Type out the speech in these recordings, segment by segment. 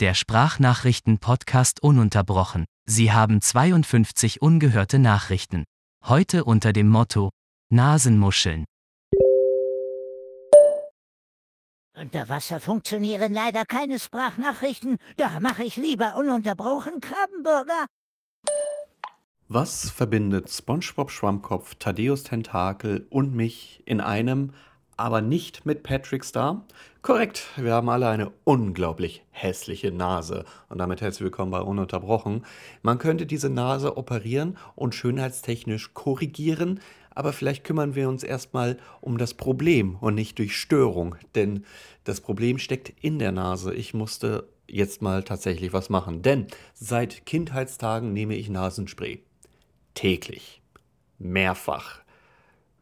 der Sprachnachrichten-Podcast ununterbrochen. Sie haben 52 ungehörte Nachrichten. Heute unter dem Motto Nasenmuscheln. Unter Wasser funktionieren leider keine Sprachnachrichten. Da mache ich lieber ununterbrochen Krabbenburger. Was verbindet SpongeBob Schwammkopf, Thaddeus Tentakel und mich in einem, aber nicht mit Patrick Star? Korrekt, wir haben alle eine unglaublich hässliche Nase. Und damit herzlich willkommen bei Ununterbrochen. Man könnte diese Nase operieren und schönheitstechnisch korrigieren, aber vielleicht kümmern wir uns erstmal um das Problem und nicht durch Störung, denn das Problem steckt in der Nase. Ich musste jetzt mal tatsächlich was machen, denn seit Kindheitstagen nehme ich Nasenspray. Täglich, mehrfach,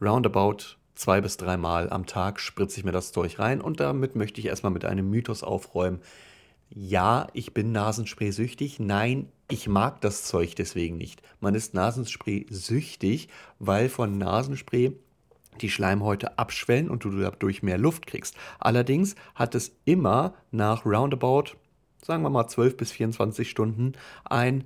roundabout zwei bis dreimal am Tag spritze ich mir das Zeug rein und damit möchte ich erstmal mit einem Mythos aufräumen. Ja, ich bin Nasenspray süchtig. Nein, ich mag das Zeug deswegen nicht. Man ist Nasenspray süchtig, weil von Nasenspray die Schleimhäute abschwellen und du dadurch mehr Luft kriegst. Allerdings hat es immer nach roundabout, sagen wir mal 12 bis 24 Stunden, ein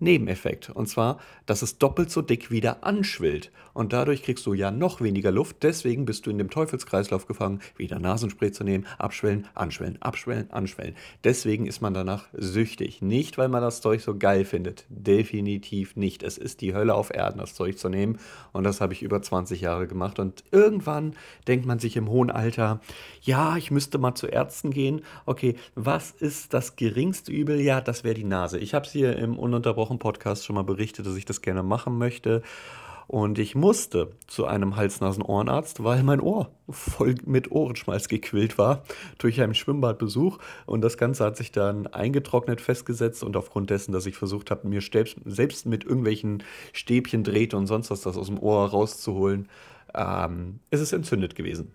Nebeneffekt. Und zwar, dass es doppelt so dick wieder anschwillt. Und dadurch kriegst du ja noch weniger Luft. Deswegen bist du in dem Teufelskreislauf gefangen, wieder Nasenspray zu nehmen, abschwellen, anschwellen, abschwellen, anschwellen. Deswegen ist man danach süchtig. Nicht, weil man das Zeug so geil findet. Definitiv nicht. Es ist die Hölle auf Erden, das Zeug zu nehmen. Und das habe ich über 20 Jahre gemacht. Und irgendwann denkt man sich im hohen Alter, ja, ich müsste mal zu Ärzten gehen. Okay, was ist das geringste Übel? Ja, das wäre die Nase. Ich habe es hier im ununterbrochenen Wochen-Podcast schon mal berichtet, dass ich das gerne machen möchte. Und ich musste zu einem Hals-Nasen-Ohrenarzt, weil mein Ohr voll mit Ohrenschmalz gequillt war durch einen Schwimmbadbesuch. Und das Ganze hat sich dann eingetrocknet festgesetzt. Und aufgrund dessen, dass ich versucht habe, mir selbst mit irgendwelchen Stäbchen, Drähte und sonst was das aus dem Ohr rauszuholen, ähm, ist es entzündet gewesen.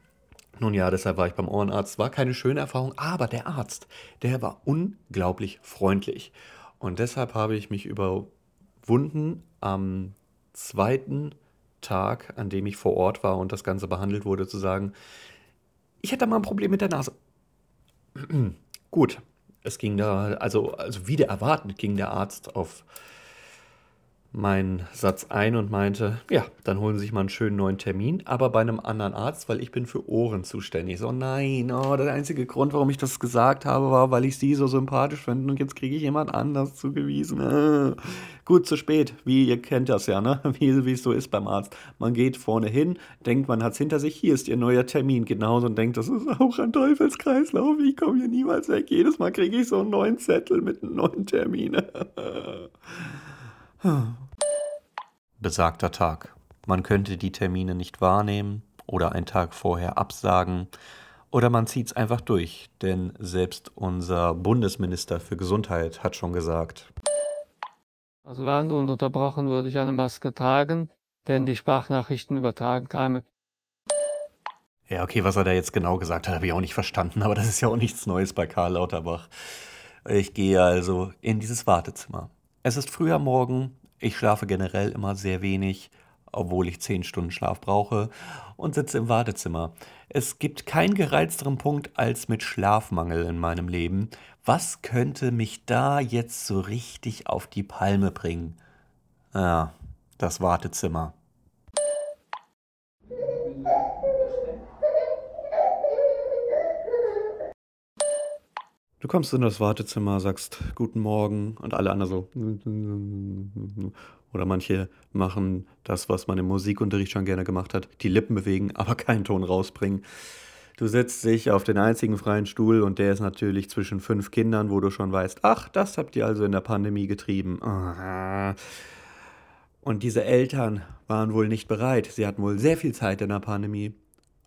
Nun ja, deshalb war ich beim Ohrenarzt. War keine schöne Erfahrung, aber der Arzt, der war unglaublich freundlich. Und deshalb habe ich mich überwunden, am zweiten Tag, an dem ich vor Ort war und das Ganze behandelt wurde, zu sagen, ich hätte mal ein Problem mit der Nase. Gut, es ging da, also, also wieder erwartend ging der Arzt auf meinen Satz ein und meinte, ja, dann holen Sie sich mal einen schönen neuen Termin, aber bei einem anderen Arzt, weil ich bin für Ohren zuständig. So, nein, oh, der einzige Grund, warum ich das gesagt habe, war, weil ich Sie so sympathisch finde und jetzt kriege ich jemand anders zugewiesen. Äh. Gut, zu spät, wie ihr kennt das ja, ne? wie, wie es so ist beim Arzt. Man geht vorne hin, denkt, man hat es hinter sich, hier ist Ihr neuer Termin, genauso und denkt, das ist auch ein Teufelskreislauf, ich komme hier niemals weg. Jedes Mal kriege ich so einen neuen Zettel mit einem neuen Termin. Besagter Tag. Man könnte die Termine nicht wahrnehmen oder einen Tag vorher absagen oder man zieht es einfach durch, denn selbst unser Bundesminister für Gesundheit hat schon gesagt. Also während unterbrochen würde ich eine Maske tragen, denn die Sprachnachrichten übertragen keine. Ja, okay, was er da jetzt genau gesagt hat, habe ich auch nicht verstanden, aber das ist ja auch nichts Neues bei Karl Lauterbach. Ich gehe also in dieses Wartezimmer. Es ist früher Morgen, ich schlafe generell immer sehr wenig, obwohl ich zehn Stunden Schlaf brauche und sitze im Wartezimmer. Es gibt keinen gereizteren Punkt als mit Schlafmangel in meinem Leben. Was könnte mich da jetzt so richtig auf die Palme bringen? Ja, das Wartezimmer. Du kommst in das Wartezimmer, sagst Guten Morgen und alle anderen so. Oder manche machen das, was man im Musikunterricht schon gerne gemacht hat, die Lippen bewegen, aber keinen Ton rausbringen. Du setzt dich auf den einzigen freien Stuhl und der ist natürlich zwischen fünf Kindern, wo du schon weißt, ach, das habt ihr also in der Pandemie getrieben. Und diese Eltern waren wohl nicht bereit. Sie hatten wohl sehr viel Zeit in der Pandemie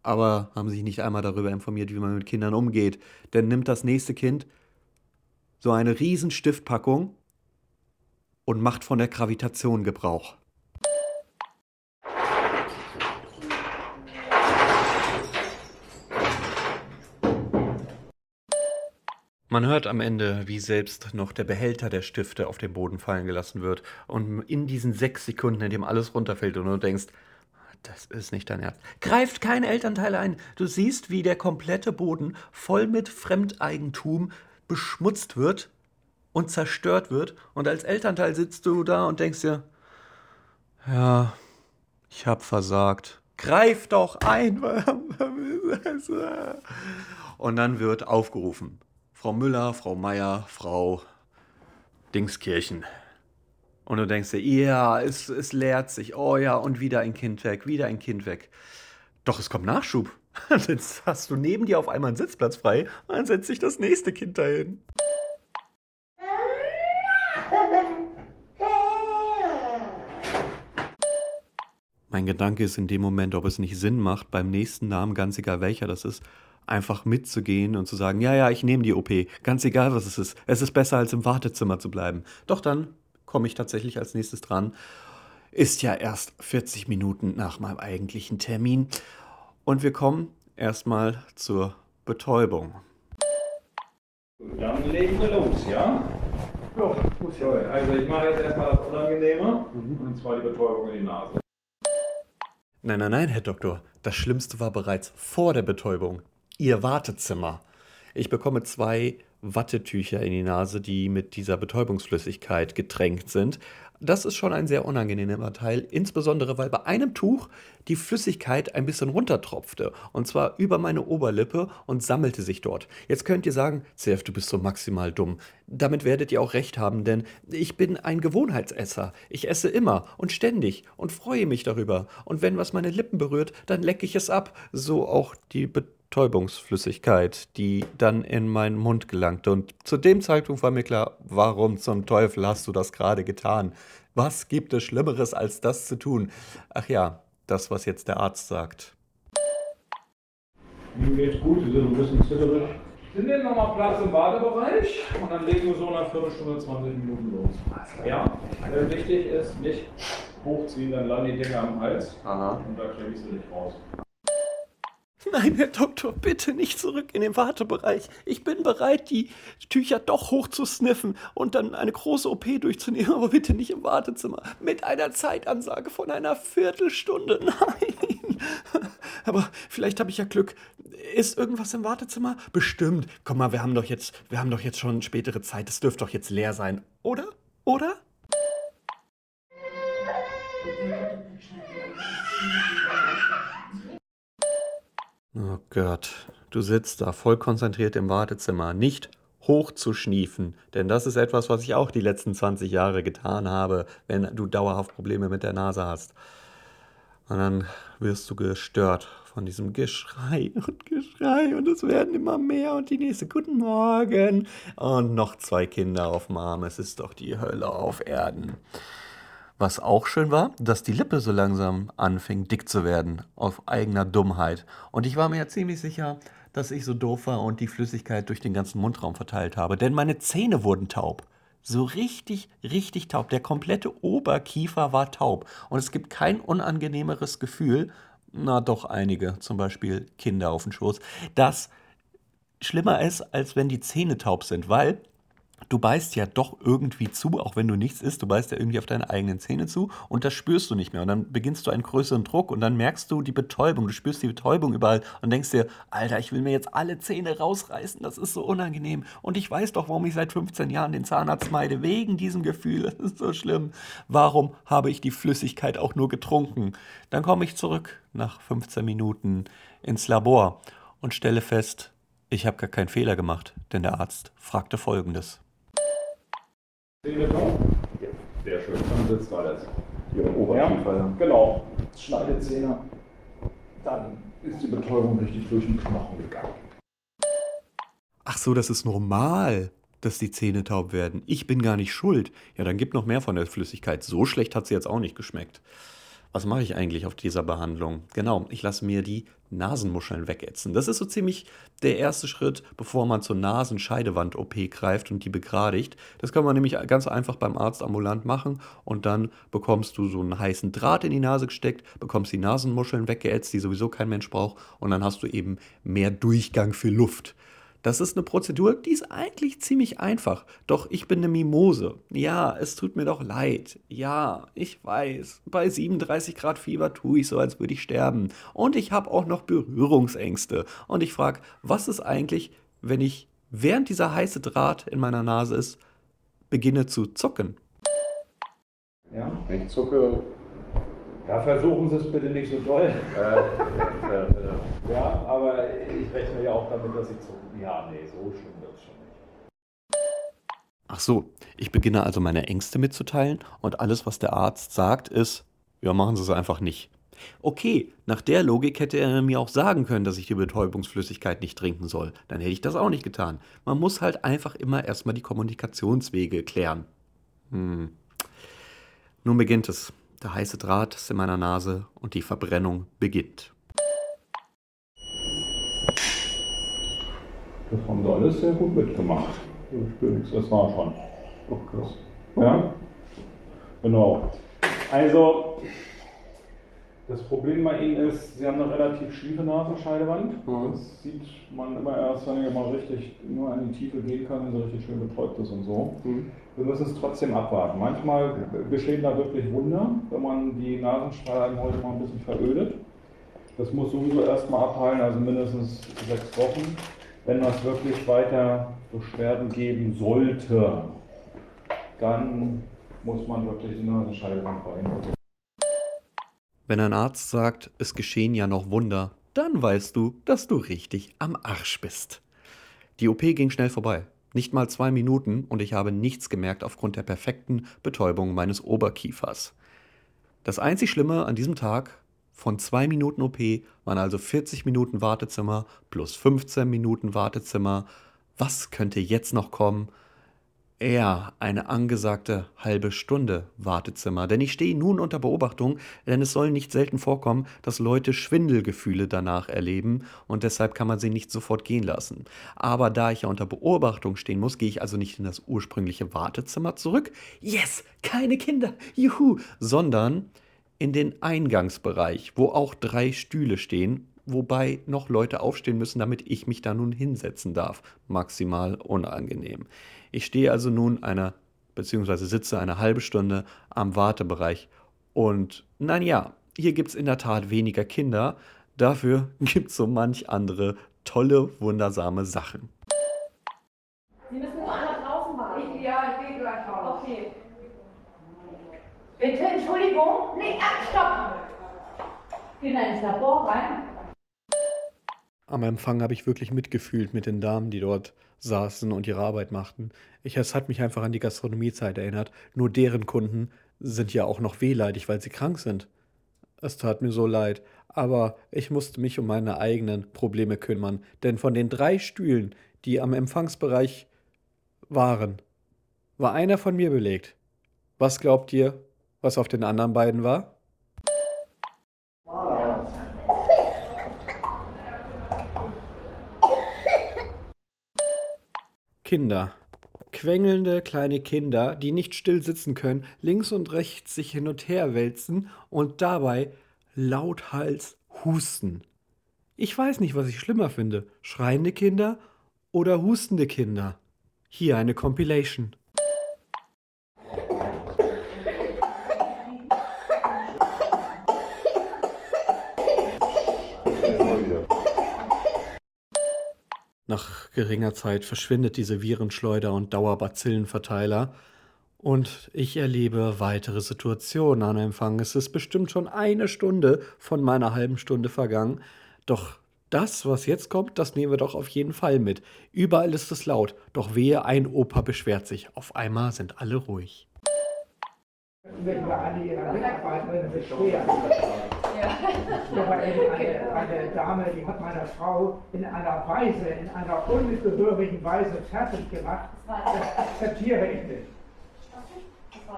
aber haben sich nicht einmal darüber informiert, wie man mit Kindern umgeht. Denn nimmt das nächste Kind so eine riesen Stiftpackung und macht von der Gravitation Gebrauch. Man hört am Ende, wie selbst noch der Behälter der Stifte auf den Boden fallen gelassen wird. Und in diesen sechs Sekunden, in dem alles runterfällt und du denkst, das ist nicht dein Ernst. Greift keine Elternteile ein. Du siehst, wie der komplette Boden voll mit Fremdeigentum beschmutzt wird und zerstört wird. Und als Elternteil sitzt du da und denkst dir, ja, ich hab versagt. Greif doch ein. Und dann wird aufgerufen. Frau Müller, Frau Meier, Frau Dingskirchen. Und du denkst dir, ja, es, es leert sich. Oh ja, und wieder ein Kind weg, wieder ein Kind weg. Doch es kommt Nachschub. Jetzt hast du neben dir auf einmal einen Sitzplatz frei dann setzt sich das nächste Kind dahin. Mein Gedanke ist in dem Moment, ob es nicht Sinn macht, beim nächsten Namen, ganz egal welcher das ist, einfach mitzugehen und zu sagen, ja, ja, ich nehme die OP, ganz egal was es ist. Es ist besser, als im Wartezimmer zu bleiben. Doch dann komme ich tatsächlich als nächstes dran. Ist ja erst 40 Minuten nach meinem eigentlichen Termin. Und wir kommen erstmal zur Betäubung. Dann legen wir los, ja? Ja, muss ja. Also ich mache jetzt erstmal das Unangenehme, und zwar die Betäubung in die Nase. Nein, nein, nein, Herr Doktor. Das Schlimmste war bereits vor der Betäubung. Ihr Wartezimmer. Ich bekomme zwei Wattetücher in die Nase, die mit dieser Betäubungsflüssigkeit getränkt sind. Das ist schon ein sehr unangenehmer Teil, insbesondere weil bei einem Tuch die Flüssigkeit ein bisschen runtertropfte und zwar über meine Oberlippe und sammelte sich dort. Jetzt könnt ihr sagen, CF, du bist so maximal dumm. Damit werdet ihr auch recht haben, denn ich bin ein Gewohnheitsesser. Ich esse immer und ständig und freue mich darüber. Und wenn was meine Lippen berührt, dann lecke ich es ab. So auch die Betäubungsflüssigkeit, die dann in meinen Mund gelangte. Und zu dem Zeitpunkt war mir klar, warum zum Teufel hast du das gerade getan? Was gibt es Schlimmeres, als das zu tun? Ach ja, das, was jetzt der Arzt sagt. Mir geht's gut, wir sind ein bisschen zitterig. Wir nehmen nochmal Platz im Badebereich und dann legen wir so nach Viertelstunde, 20 Minuten los. Ja, äh, wichtig ist, nicht hochziehen, dann landen die Dinger am Hals Aha. und da kriegst du dich raus. Nein, Herr Doktor, bitte nicht zurück in den Wartebereich. Ich bin bereit, die Tücher doch hochzusniffen und dann eine große OP durchzunehmen, aber bitte nicht im Wartezimmer. Mit einer Zeitansage von einer Viertelstunde. Nein. Aber vielleicht habe ich ja Glück. Ist irgendwas im Wartezimmer? Bestimmt. Komm mal, wir haben doch jetzt, wir haben doch jetzt schon spätere Zeit. Es dürfte doch jetzt leer sein, oder? Oder? Gott, du sitzt da voll konzentriert im Wartezimmer, nicht hochzuschniefen, denn das ist etwas, was ich auch die letzten 20 Jahre getan habe, wenn du dauerhaft Probleme mit der Nase hast. Und dann wirst du gestört von diesem Geschrei und Geschrei und es werden immer mehr und die nächste Guten Morgen und noch zwei Kinder auf dem Arm. Es ist doch die Hölle auf Erden. Was auch schön war, dass die Lippe so langsam anfing dick zu werden, auf eigener Dummheit. Und ich war mir ja ziemlich sicher, dass ich so doof war und die Flüssigkeit durch den ganzen Mundraum verteilt habe. Denn meine Zähne wurden taub. So richtig, richtig taub. Der komplette Oberkiefer war taub. Und es gibt kein unangenehmeres Gefühl, na doch einige, zum Beispiel Kinder auf dem Schoß, das schlimmer ist, als wenn die Zähne taub sind, weil du beißt ja doch irgendwie zu, auch wenn du nichts isst, du beißt ja irgendwie auf deine eigenen Zähne zu und das spürst du nicht mehr. Und dann beginnst du einen größeren Druck und dann merkst du die Betäubung, du spürst die Betäubung überall und denkst dir, Alter, ich will mir jetzt alle Zähne rausreißen, das ist so unangenehm. Und ich weiß doch, warum ich seit 15 Jahren den Zahnarzt meide, wegen diesem Gefühl, das ist so schlimm. Warum habe ich die Flüssigkeit auch nur getrunken? Dann komme ich zurück nach 15 Minuten ins Labor und stelle fest, ich habe gar keinen Fehler gemacht, denn der Arzt fragte folgendes. Zähne taub? Ja. Sehr schön, dann sitzt alles. Ihre Oberkiefer, ja. Genau. Schneidezähne. Dann ist die Betäubung richtig durch den Knochen gegangen. Ach so, das ist normal, dass die Zähne taub werden. Ich bin gar nicht schuld. Ja, dann gib noch mehr von der Flüssigkeit. So schlecht hat sie jetzt auch nicht geschmeckt. Was mache ich eigentlich auf dieser Behandlung? Genau, ich lasse mir die Nasenmuscheln wegätzen. Das ist so ziemlich der erste Schritt, bevor man zur Nasenscheidewand-OP greift und die begradigt. Das kann man nämlich ganz einfach beim Arzt ambulant machen und dann bekommst du so einen heißen Draht in die Nase gesteckt, bekommst die Nasenmuscheln weggeätzt, die sowieso kein Mensch braucht und dann hast du eben mehr Durchgang für Luft. Das ist eine Prozedur, die ist eigentlich ziemlich einfach. Doch ich bin eine Mimose. Ja, es tut mir doch leid. Ja, ich weiß. Bei 37 Grad Fieber tue ich so, als würde ich sterben. Und ich habe auch noch Berührungsängste. Und ich frage, was ist eigentlich, wenn ich während dieser heiße Draht in meiner Nase ist, beginne zu zucken. Ja? Wenn ich zucke, Ja, versuchen Sie es bitte nicht so doll. äh, äh, äh, Ja, aber ich rechne ja auch damit, dass Sie zucken. Ja, nee, so schlimm wird es schon nicht. Ach so, ich beginne also meine Ängste mitzuteilen und alles, was der Arzt sagt, ist, ja, machen Sie es einfach nicht. Okay, nach der Logik hätte er mir auch sagen können, dass ich die Betäubungsflüssigkeit nicht trinken soll. Dann hätte ich das auch nicht getan. Man muss halt einfach immer erstmal die Kommunikationswege klären. Hm. Nun beginnt es. Der heiße Draht ist in meiner Nase und die Verbrennung beginnt. Das haben Sie alles sehr gut mitgemacht. Ich spüre nichts, das war schon. Oh, krass. Ja? Genau. Also, das Problem bei Ihnen ist, Sie haben eine relativ schiefe Nasenscheidewand. Mhm. Das sieht man immer erst, wenn er mal richtig nur in die Tiefe gehen kann, wenn so richtig schön betäubt ist und so. Mhm. Wir müssen es trotzdem abwarten. Manchmal bestehen da wirklich Wunder, wenn man die Nasenschleimhäute mal ein bisschen verödet. Das muss sowieso erstmal abheilen, also mindestens sechs Wochen. Wenn das wirklich weiter Beschwerden geben sollte, dann muss man wirklich die Nasenscheidewand rein. Wenn ein Arzt sagt, es geschehen ja noch Wunder, dann weißt du, dass du richtig am Arsch bist. Die OP ging schnell vorbei. Nicht mal zwei Minuten und ich habe nichts gemerkt aufgrund der perfekten Betäubung meines Oberkiefers. Das einzig Schlimme an diesem Tag, von zwei Minuten OP waren also 40 Minuten Wartezimmer plus 15 Minuten Wartezimmer. Was könnte jetzt noch kommen? Ja, eine angesagte halbe Stunde Wartezimmer. Denn ich stehe nun unter Beobachtung, denn es soll nicht selten vorkommen, dass Leute Schwindelgefühle danach erleben und deshalb kann man sie nicht sofort gehen lassen. Aber da ich ja unter Beobachtung stehen muss, gehe ich also nicht in das ursprüngliche Wartezimmer zurück. Yes, keine Kinder, juhu, sondern in den Eingangsbereich, wo auch drei Stühle stehen, wobei noch Leute aufstehen müssen, damit ich mich da nun hinsetzen darf. Maximal unangenehm. Ich stehe also nun eine, beziehungsweise sitze eine halbe Stunde am Wartebereich. Und nein ja, hier gibt es in der Tat weniger Kinder, dafür gibt es so manch andere tolle, wundersame Sachen. Sie müssen nur einmal draußen warten. Ich, ja, ich gehe gleich raus. Okay. Bitte, Entschuldigung. Nee, ah, stopp. Gehen da ins Labor rein. Am Empfang habe ich wirklich mitgefühlt mit den Damen, die dort saßen und ihre Arbeit machten. Ich, es hat mich einfach an die Gastronomiezeit erinnert. Nur deren Kunden sind ja auch noch wehleidig, weil sie krank sind. Es tat mir so leid, aber ich musste mich um meine eigenen Probleme kümmern, denn von den drei Stühlen, die am Empfangsbereich waren, war einer von mir belegt. Was glaubt ihr, was auf den anderen beiden war? Kinder. Quengelnde kleine Kinder, die nicht still sitzen können, links und rechts sich hin und her wälzen und dabei lauthals husten. Ich weiß nicht, was ich schlimmer finde, schreiende Kinder oder hustende Kinder. Hier eine Compilation. Nach geringer Zeit verschwindet diese Virenschleuder und Dauerbazillenverteiler und ich erlebe weitere Situationen an Empfang. Es ist bestimmt schon eine Stunde von meiner halben Stunde vergangen, doch das, was jetzt kommt, das nehmen wir doch auf jeden Fall mit. Überall ist es laut, doch wehe, ein Opa beschwert sich. Auf einmal sind alle ruhig. Wenn wir alle ihre Mitarbeiterin beschweren. War eben eine, eine Dame, die hat meine Frau in einer Weise, in einer ungehörigen Weise fertig gemacht. Das akzeptiere ich nicht.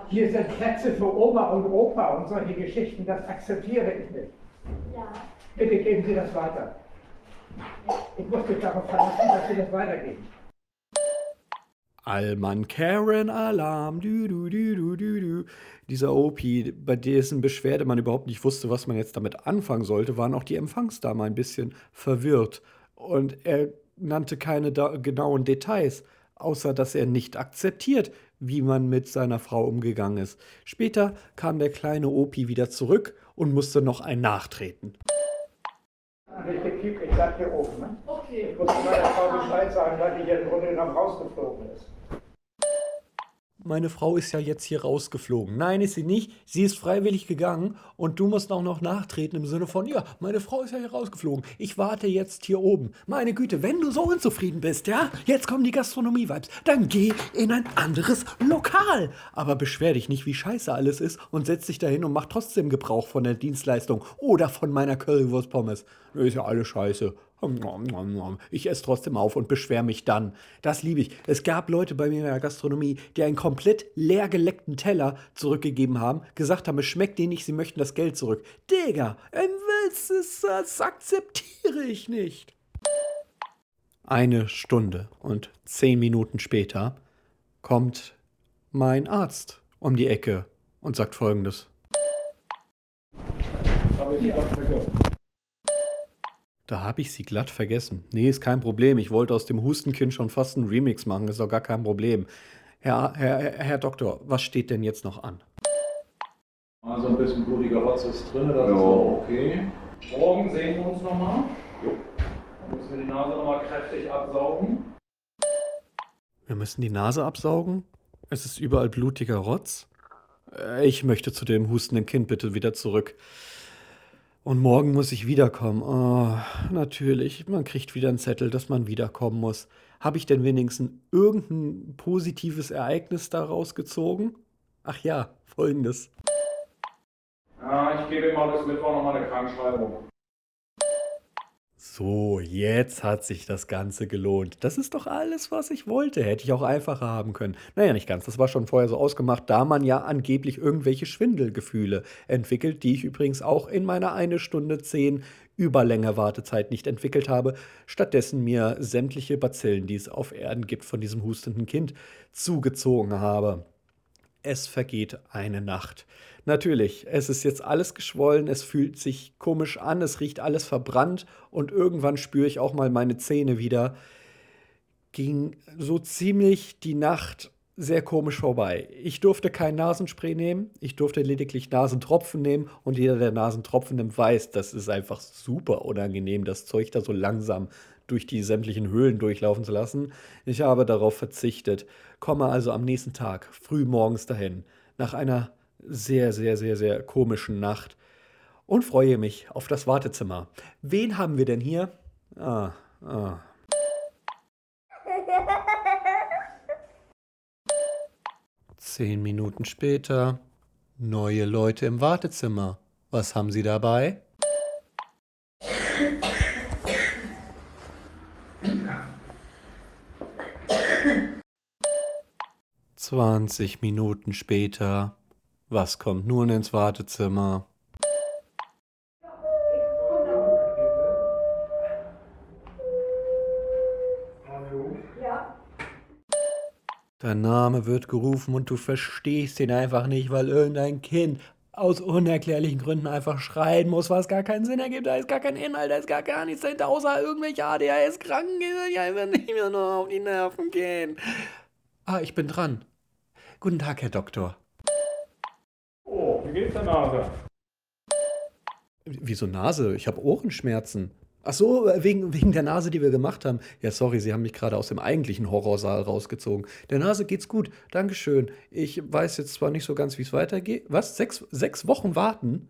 Hier sind Plätze für Oma und Opa und solche Geschichten, das akzeptiere ich nicht. Bitte geben Sie das weiter. Ich muss mich darauf verlassen, dass Sie das weitergeben. Allmann Karen Alarm, du, du, du, du, du, du. Dieser OP, bei dessen Beschwerde man überhaupt nicht wusste, was man jetzt damit anfangen sollte, waren auch die Empfangsdame ein bisschen verwirrt. Und er nannte keine genauen Details, außer dass er nicht akzeptiert, wie man mit seiner Frau umgegangen ist. Später kam der kleine OP wieder zurück und musste noch ein nachtreten. Richtig, ich sag hier oben. Ne? Ich muss meiner Frau Bescheid sagen, dass die hier im Grunde genommen rausgeflogen ist. Meine Frau ist ja jetzt hier rausgeflogen. Nein, ist sie nicht. Sie ist freiwillig gegangen und du musst auch noch nachtreten im Sinne von, ja, meine Frau ist ja hier rausgeflogen. Ich warte jetzt hier oben. Meine Güte, wenn du so unzufrieden bist, ja, jetzt kommen die Gastronomie-Vibes, dann geh in ein anderes Lokal. Aber beschwer dich nicht, wie scheiße alles ist und setz dich dahin und mach trotzdem Gebrauch von der Dienstleistung oder von meiner Currywurst-Pommes. Ist ja alles scheiße. Ich esse trotzdem auf und beschwer mich dann. Das liebe ich. Es gab Leute bei mir in der Gastronomie, die einen komplett leer geleckten Teller zurückgegeben haben, gesagt haben, es schmeckt denen nicht, sie möchten das Geld zurück. Digga, das akzeptiere ich nicht. Eine Stunde und zehn Minuten später kommt mein Arzt um die Ecke und sagt folgendes. Habe ich vergessen? Da habe ich sie glatt vergessen. Nee, ist kein Problem. Ich wollte aus dem Hustenkind schon fast einen Remix machen. Ist doch gar kein Problem. Herr, Herr, Herr Doktor, was steht denn jetzt noch an? Also ein bisschen blutiger Rotz ist drin, das ist auch okay. Morgen sehen wir uns nochmal. Dann müssen wir die Nase nochmal kräftig absaugen. Wir müssen die Nase absaugen? Es ist überall blutiger Rotz? Äh, Ich möchte zu dem hustenden Kind bitte wieder zurück. Und morgen muss ich wiederkommen. Oh, natürlich, man kriegt wieder einen Zettel, dass man wiederkommen muss. Habe ich denn wenigstens irgendein positives Ereignis daraus gezogen? Ach ja, folgendes. Ja, ich gebe mal bis Mittwoch nochmal eine Krankschreibung. So, jetzt hat sich das Ganze gelohnt. Das ist doch alles, was ich wollte. Hätte ich auch einfacher haben können. Naja, nicht ganz. Das war schon vorher so ausgemacht, da man ja angeblich irgendwelche Schwindelgefühle entwickelt, die ich übrigens auch in meiner eine Stunde zehn Überlänge Wartezeit nicht entwickelt habe, stattdessen mir sämtliche Bazillen, die es auf Erden gibt, von diesem hustenden Kind zugezogen habe. Es vergeht eine Nacht. Natürlich, es ist jetzt alles geschwollen, es fühlt sich komisch an, es riecht alles verbrannt und irgendwann spüre ich auch mal meine Zähne wieder. Ging so ziemlich die Nacht sehr komisch vorbei. Ich durfte kein Nasenspray nehmen, ich durfte lediglich Nasentropfen nehmen und jeder, der Nasentropfen nimmt, weiß, das ist einfach super unangenehm, das Zeug da so langsam durch die sämtlichen Höhlen durchlaufen zu lassen. Ich habe darauf verzichtet, komme also am nächsten Tag früh morgens dahin, nach einer sehr, sehr, sehr, sehr komischen Nacht und freue mich auf das Wartezimmer. Wen haben wir denn hier? Ah, ah. Zehn Minuten später. Neue Leute im Wartezimmer. Was haben Sie dabei? Zwanzig Minuten später. Was kommt nun ins Wartezimmer? Dein Name wird gerufen und du verstehst ihn einfach nicht, weil irgendein Kind aus unerklärlichen Gründen einfach schreien muss, was gar keinen Sinn ergibt. Da ist gar kein Inhalt, da ist gar, gar nichts dahinter, außer irgendwelche ADHS-Kranken, die einfach nicht mehr nur auf die Nerven gehen. Ah, ich bin dran. Guten Tag, Herr Doktor. Wie geht's der Nase? Wieso Nase? Ich habe Ohrenschmerzen. Ach so, wegen, wegen der Nase, die wir gemacht haben. Ja, sorry, Sie haben mich gerade aus dem eigentlichen Horrorsaal rausgezogen. Der Nase geht's gut. Dankeschön. Ich weiß jetzt zwar nicht so ganz, wie es weitergeht. Was? Sechs, sechs Wochen warten?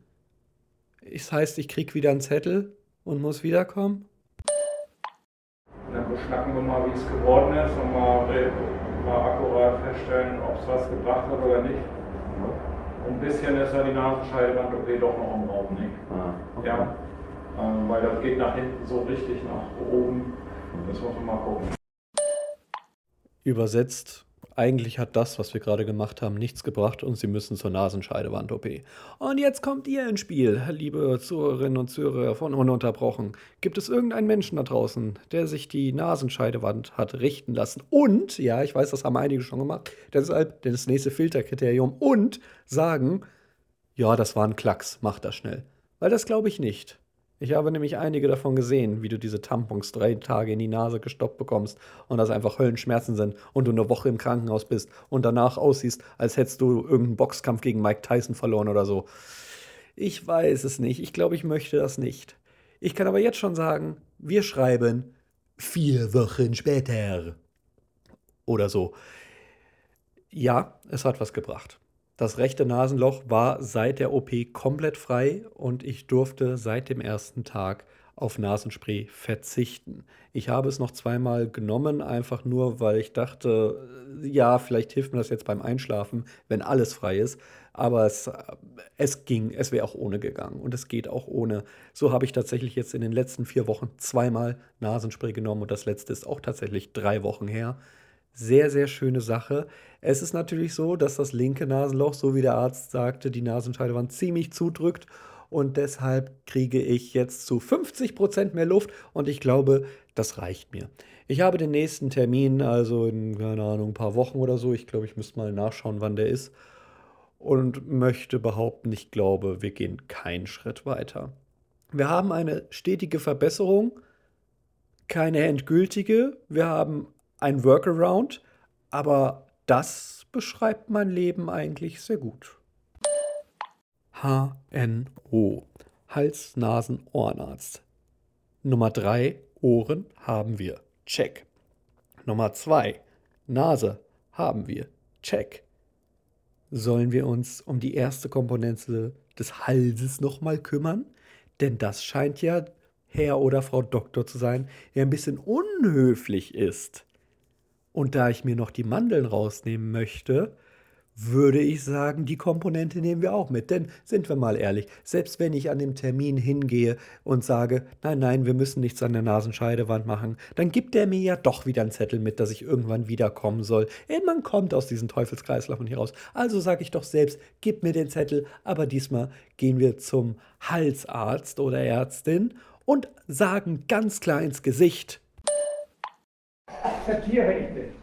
Das heißt, ich krieg wieder einen Zettel und muss wiederkommen? Dann beschnacken wir mal, wie es geworden ist und mal, mal akkurat feststellen, ob es was gebracht hat oder nicht. Ein bisschen ist ja die Nasenscheidewand-OP doch noch im Raum, nicht? Ja. Ähm, weil das geht nach hinten so richtig nach oben. Das muss man mal gucken. Übersetzt, eigentlich hat das, was wir gerade gemacht haben, nichts gebracht und Sie müssen zur Nasenscheidewand-OP. Und jetzt kommt ihr ins Spiel, liebe Zuhörerinnen und Zuhörer von Ununterbrochen. Gibt es irgendeinen Menschen da draußen, der sich die Nasenscheidewand hat richten lassen? Und, ja, ich weiß, das haben einige schon gemacht, deshalb das nächste Filterkriterium und sagen, ja, das war ein Klacks, mach das schnell. Weil das glaube ich nicht. Ich habe nämlich einige davon gesehen, wie du diese Tampons drei Tage in die Nase gestoppt bekommst und das einfach Höllenschmerzen sind und du eine Woche im Krankenhaus bist und danach aussiehst, als hättest du irgendeinen Boxkampf gegen Mike Tyson verloren oder so. Ich weiß es nicht. Ich glaube, ich möchte das nicht. Ich kann aber jetzt schon sagen, wir schreiben vier Wochen später. Oder so. Ja, es hat was gebracht. Das rechte Nasenloch war seit der OP komplett frei und ich durfte seit dem ersten Tag auf Nasenspray verzichten. Ich habe es noch zweimal genommen, einfach nur, weil ich dachte, ja, vielleicht hilft mir das jetzt beim Einschlafen, wenn alles frei ist. Aber es, es ging, es wäre auch ohne gegangen und es geht auch ohne. So habe ich tatsächlich jetzt in den letzten vier Wochen zweimal Nasenspray genommen und das letzte ist auch tatsächlich drei Wochen her. Sehr, sehr schöne Sache. Es ist natürlich so, dass das linke Nasenloch, so wie der Arzt sagte, die Nasenscheidewand ziemlich zudrückt und deshalb kriege ich jetzt zu 50 Prozent mehr Luft und ich glaube, das reicht mir. Ich habe den nächsten Termin, also in, keine Ahnung, ein paar Wochen oder so. Ich glaube, ich müsste mal nachschauen, wann der ist. Und möchte behaupten, ich glaube, wir gehen keinen Schritt weiter. Wir haben eine stetige Verbesserung, keine endgültige. Wir haben ein Workaround, aber das beschreibt mein Leben eigentlich sehr gut. HNO, Hals, Nasen, Ohrenarzt. Nummer 3, Ohren haben wir. Check. Nummer 2, Nase haben wir. Check. Sollen wir uns um die erste Komponente des Halses nochmal kümmern? Denn das scheint ja Herr oder Frau Doktor zu sein, der ein bisschen unhöflich ist. Und da ich mir noch die Mandeln rausnehmen möchte, würde ich sagen, die Komponente nehmen wir auch mit. Denn sind wir mal ehrlich, selbst wenn ich an dem Termin hingehe und sage, nein, nein, wir müssen nichts an der Nasenscheidewand machen, dann gibt er mir ja doch wieder einen Zettel mit, dass ich irgendwann wiederkommen soll. Ey, man kommt aus diesem Teufelskreislauf hier raus. Also sage ich doch selbst, gib mir den Zettel, aber diesmal gehen wir zum Halsarzt oder Ärztin und sagen ganz klar ins Gesicht, akzeptiere ich nicht.